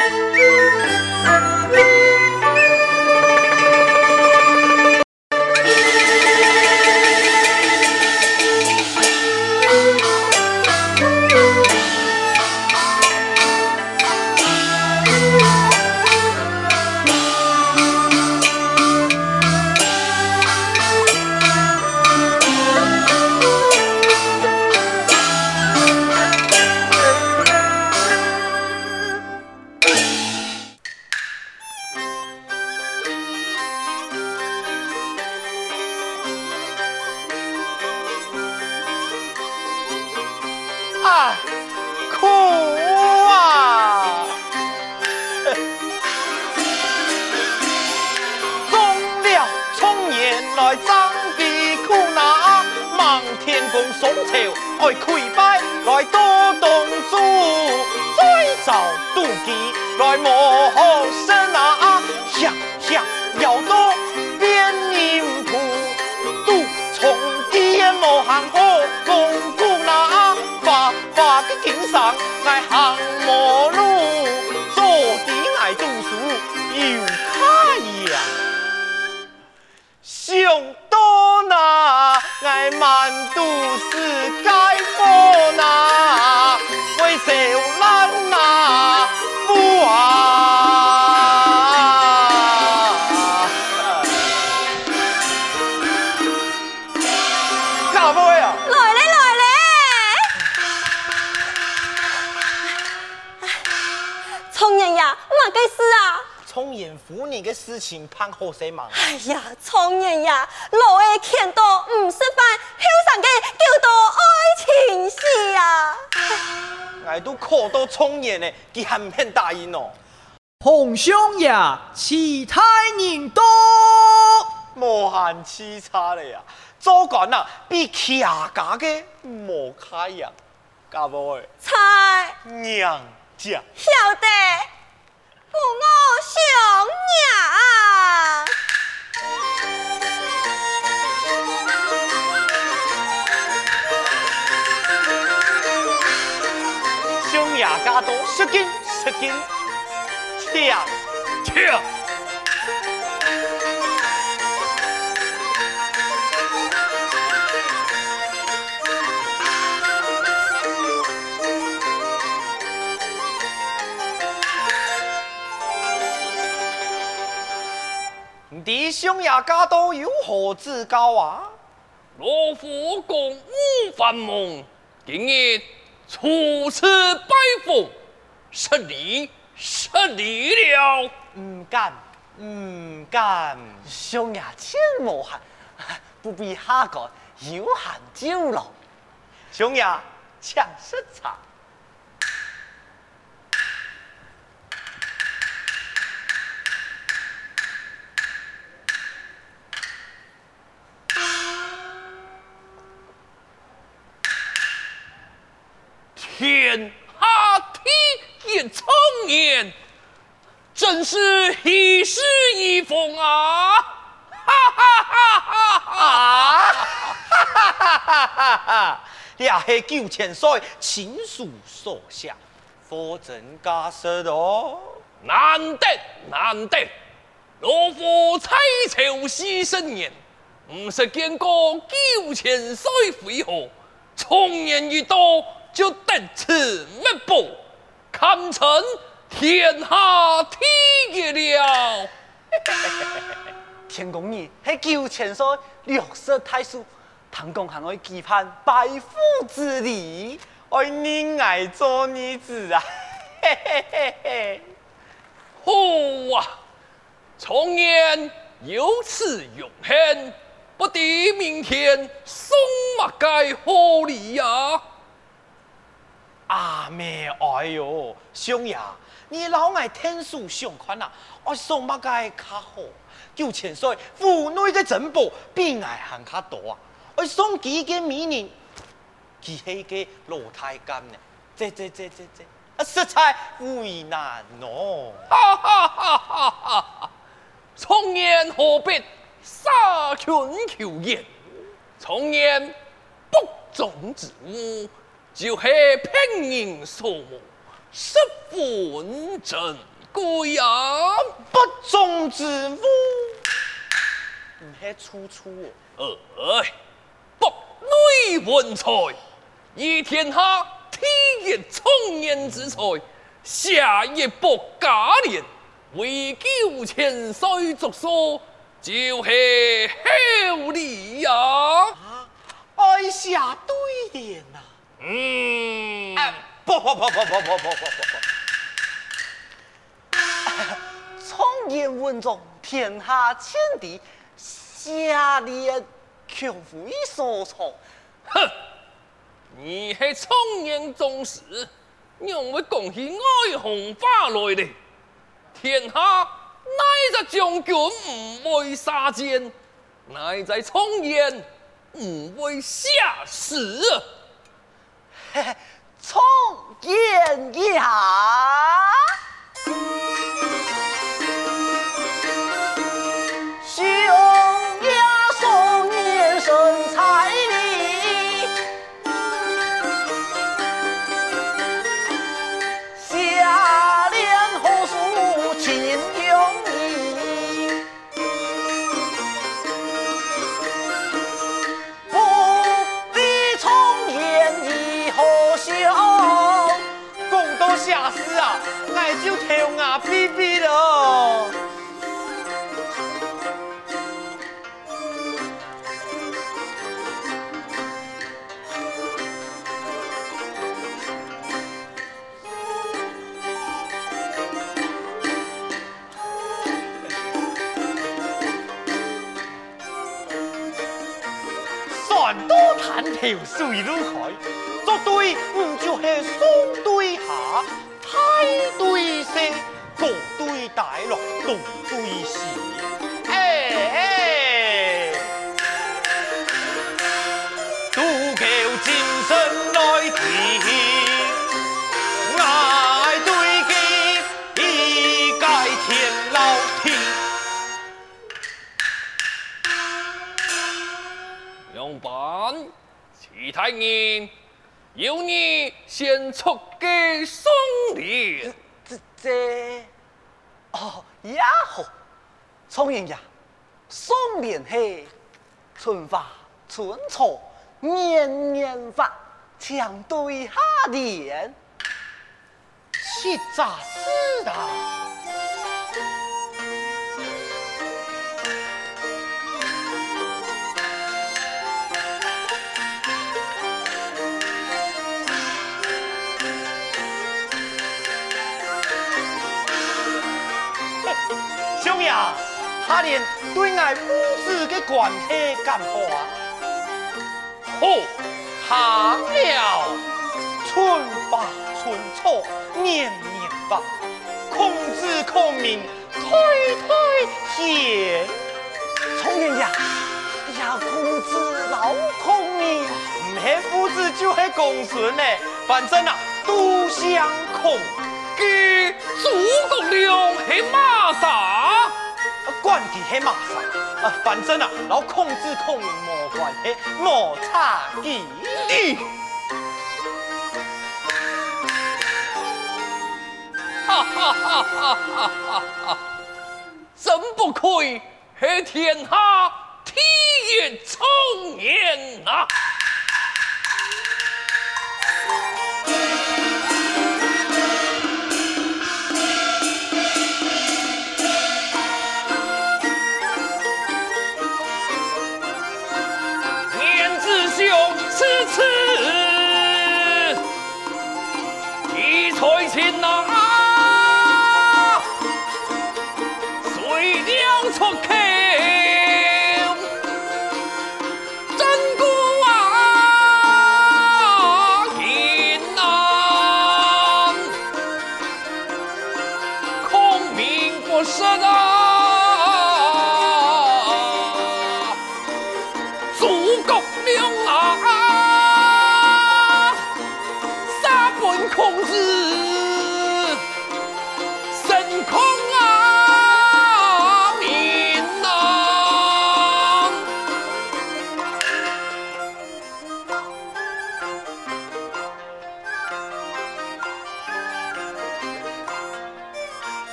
Música 来争地苦难，望天公重朝爱跪拜，来多东主，再造妒忌来磨合身啊，想想要多变人苦，妒从天无行好功夫那发发个精神来行无路，坐地来读书有。用多难，爱满肚是干。事情盼好些忙。哎呀，聪爷呀，老爱看到唔食饭，后生嘅叫做爱情戏呀。我都看到聪爷呢，佢还唔肯答应哦。洪兄呀，其他人多，无限凄差了呀！做官啊，比骑家嘅无开呀，家婆诶。菜娘家晓得，兄呀。大家都失敬失敬，请请。弟兄呀，家都有何至高啊？老夫公务繁忙，今日。初次拜访，失礼失礼了。唔敢唔敢，兄呀，千莫喊，不必下个，有闲就劳。兄呀，请食茶。天下天也苍颜，真是喜事一桩啊！哈哈哈哈哈！哈哈哈哈哈！也是九千岁亲书所下，货真价实的哦。难得难得，老夫在朝四十年，唔是见过九千岁会合，聪年一到。就等此一步，堪称天下第一了。天公爷系九千岁绿色太叔，唐公还会期盼白夫之礼，爱你爱做女子啊！嘿嘿嘿嘿，好啊，从言有此永恒，不敌明天送马该好礼呀。阿妹，哎呦，兄爷，你老爱天书上宽啊！我送乜嘅较好？九千岁府内嘅珍宝比爱还卡多啊！我送几个美人，佢系个老太监呢？这这这这这，啊实在为难哦！哈哈哈哈哈哈！从言何必杀君求言？从言不忠之物。就系拼人所谋，十分珍贵啊！不忠之妇，唔系处处哦。哎，博女文才，以天下第一聪言之才，下一博价廉，为九千岁作数，就是厚礼呀！啊，爱下对联呐。嗯。哎，不不不不不不不不不。聪言文中，天下千地，下联强为所创。哼，你系聪言总司，让我讲起爱红花来的。天下哪一个将军唔会杀奸？哪一个聪言唔会下嘿嘿冲见调水如海，作对唔就系双对下，梯对声，各对大，落各对小其他人。由你先出给送礼，这这哦也好，聪言呀，送礼系春花春草，年年发，强对下联，实在是的。他连对爱母子的关系干好啊？好，行了，春发春草，年年发，孔子孔明，推推贤。聪言呀，呀孔子老孔明，唔系父子就系公孙呢，反正啊都相孔。给诸葛亮系马啥？关系系马啥？啊，反正啊，老孔子孔明没关系，没差异。哈哈哈哈哈哈！真不愧系天下第一聪言啊！此次。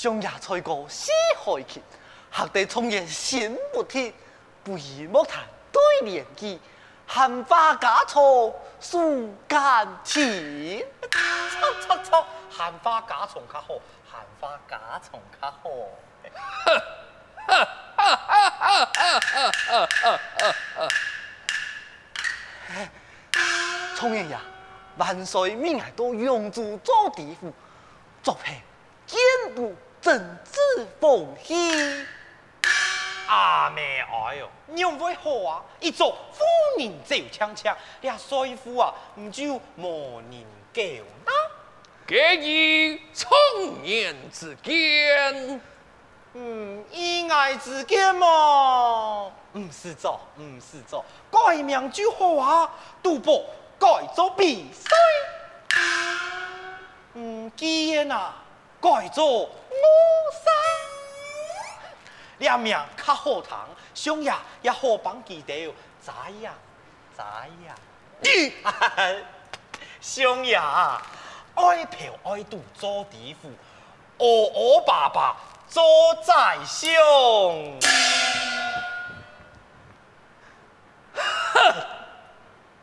匈牙才过四海去，学得聪言心不停，不以莫谈对联机，闲话家常诉感情。错错错，闲话家常较好，闲话家常较好。聪言呀，万岁命我到扬州做地府，作陪监督。政治风气，阿妹哎呦，娘为好啊？一做夫人就枪枪，俩帅夫啊，唔就无人救呐？给予聪言之间，嗯，意外之间嘛，唔是做，唔是做，改名就好啊，赌博改做比赛，嗯，既然啊，改做。我生两名较好谈，匈牙也好帮记得哟，咋样？咋样？匈牙爱嫖爱赌做地府，哦哦爸爸做宰相。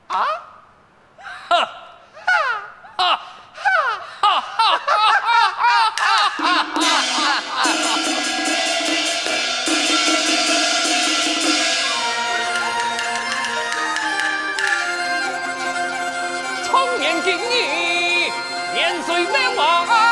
啊念经义年岁渺茫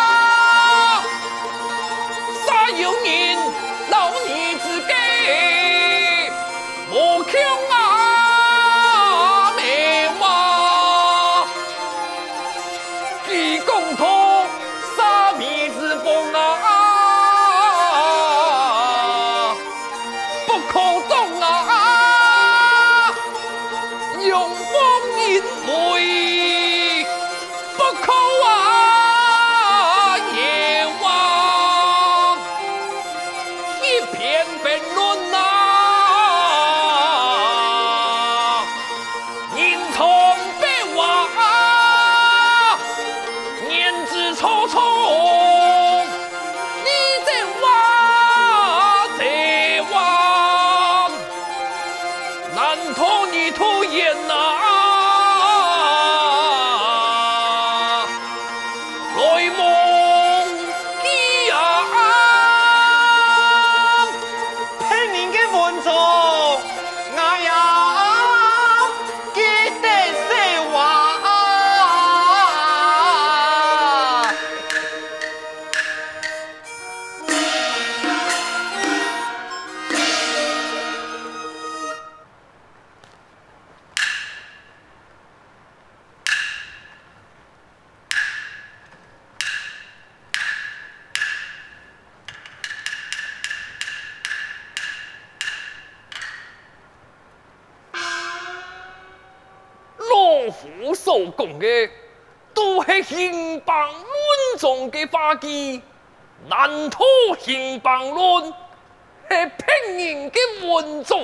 所讲的都是兴邦论中的花枝，难道兴邦论是骗人的文章？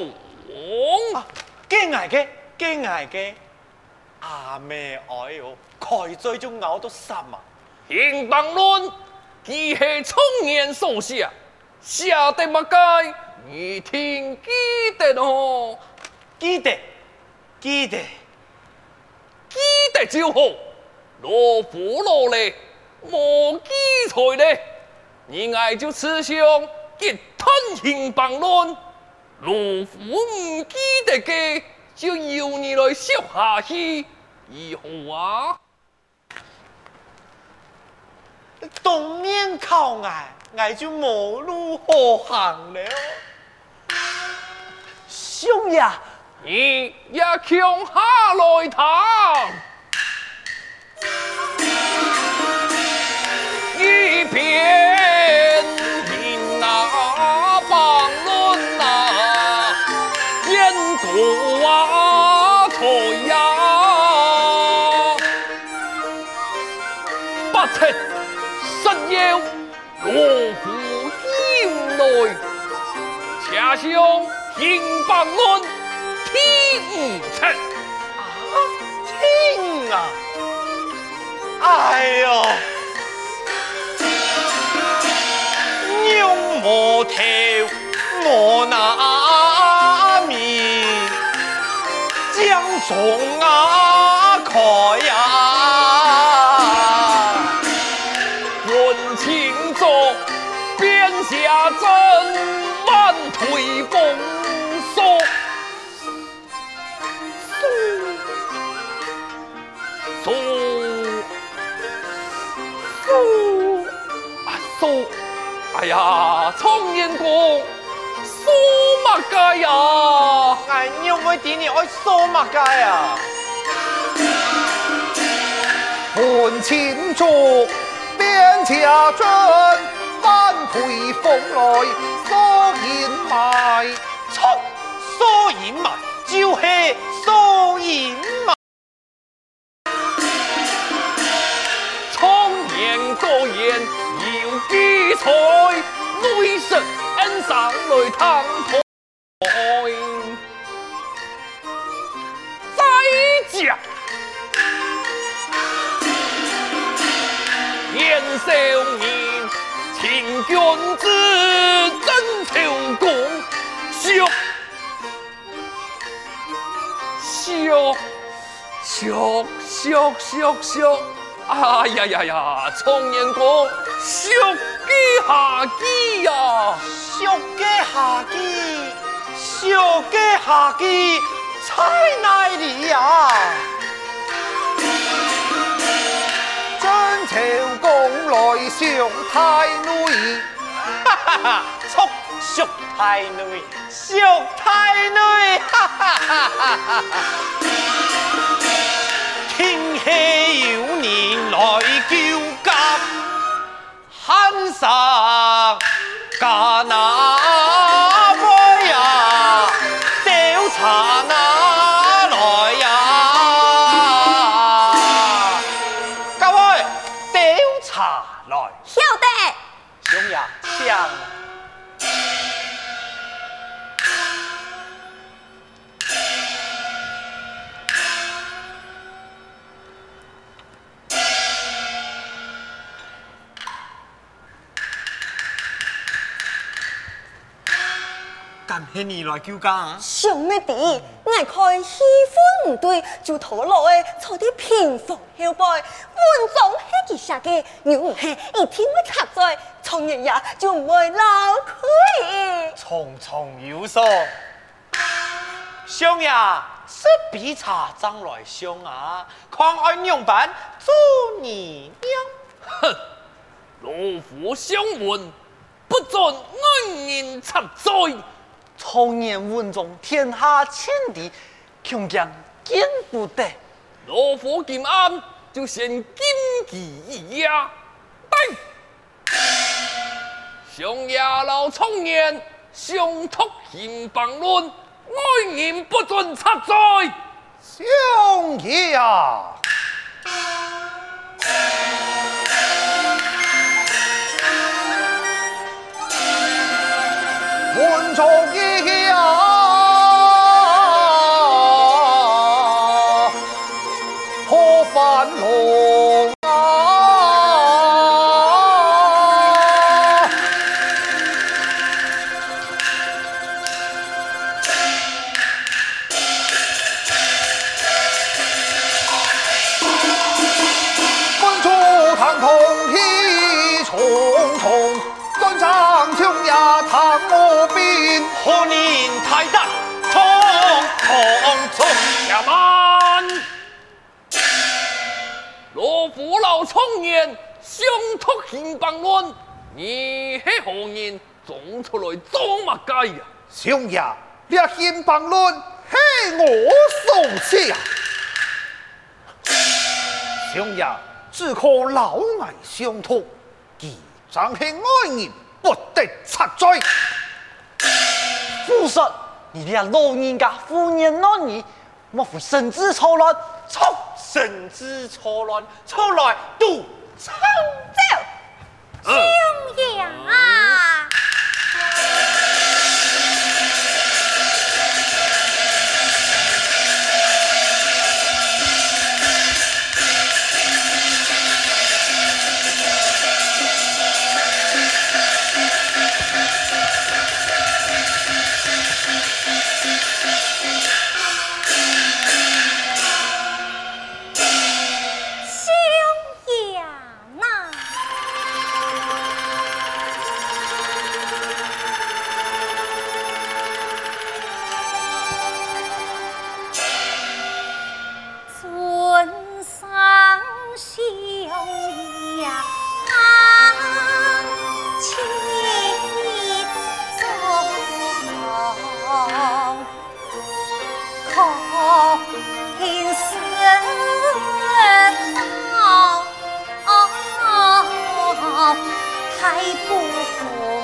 惊讶嘅，惊讶嘅，阿妹哎呦，开嘴就咬到心啊！兴邦论，既系聪言所写，写得乜该？你听记得哦，记得，记得。就好，罗富罗嘞，莫记错嘞。你爱就吃香，一吞兴邦论。罗富唔记得嘅，就由你来说下去，以后啊。当面靠岸，爱就无路可行了。兄弟。你也强下来谈，兄，听棒论，听不成啊！听啊！呀，苍艳哥，苏乜街呀？哎，你有冇点你爱苏乜街啊？看清楚，边家尊，万倍奉来所言卖，错，所言卖就是所言上来探讨。再讲，燕少年，请君子真朝公，笑笑笑笑笑笑。哎呀呀呀！苍艳哥，小鸡下鸡呀，小鸡下鸡，小鸡下鸡，在哪里呀？真朝公来上太女，哈哈哈！速上太女，上太女，哈哈哈哈哈！天气有年来叫甲，喊上加难感谢你来救驾啊！上乜地，我看气氛唔对，就拖落诶，坐啲屏风后背，满装系佢写嘅，如唔系一天会插在，苍艳也就唔会流气。重重有数，兄呀，是比茶张来兄啊，狂爱娘伴祝你娘。哼，老夫相闻，不准恩人插嘴。苍艳稳中，天下千里，穷将见不得。罗浮今暗就先金鸡一压，对。兄爷老苍艳，相托行榜论，爱人不准插嘴。兄爷啊！满座嘅啊，太大，匆匆匆。且慢，罗浮老苍艳，相托金榜论，你系何人装出来装乜鸡呀？兄爷，这金榜论系我所写，兄爷只可老爱相托，记帐系爱人不得插嘴。夫说你俩老人家胡言乱语，莫非神志错乱？错神志错乱，出来都冲走，兄爷啊！Oh.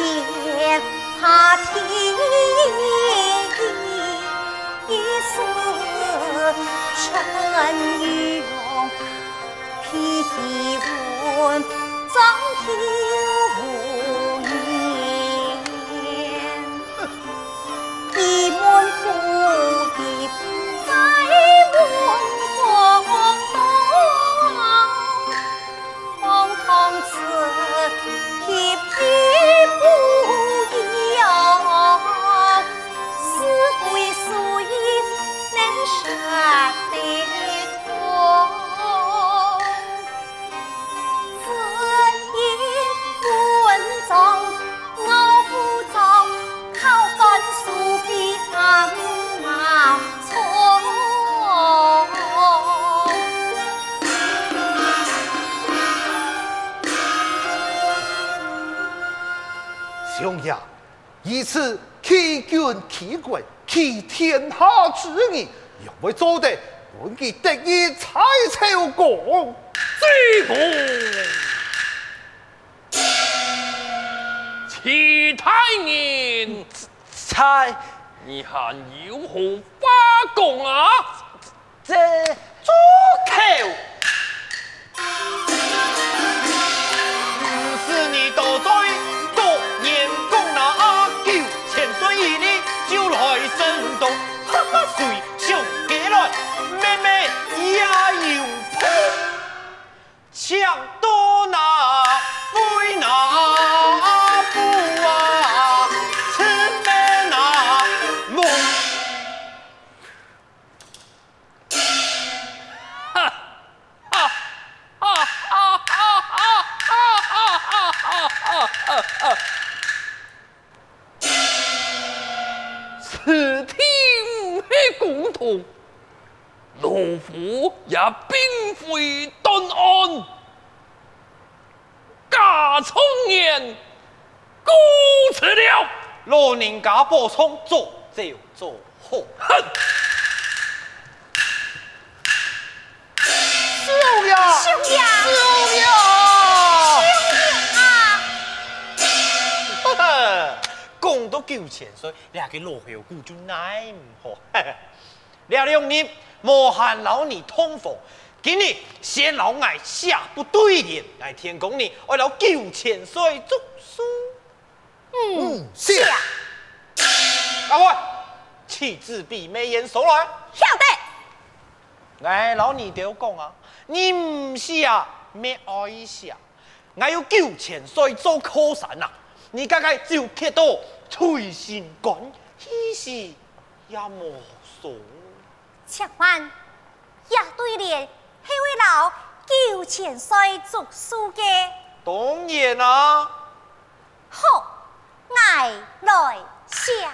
见他天衣，一春意融，披寒装，挺。以此欺君欺国，欺天下之义，又会做得本其得以蔡朝公。这个其他人，猜你还有何花讲啊？这左口，不是你多嘴，动，哈哈水上几来，妹妹也有谱，抢多补充做就做好。哼！兄爷，兄爷，兄爷，啊！呵呵，讲到九千岁，你个老后故就奈唔好。呵呵了两日，莫喊老你通风。今日先老爱下不对联，来天公你爱老九千岁祝书。嗯，是。阿喂，岂字笔眉眼手来。晓得，哎，老二就讲啊，你唔是啊，咩爱下？我有九千岁做靠山啊，你家家就撇到随心肝，喜事也无所。且慢，也对联，那位老九千岁做书家？当然啊。好，爱来写。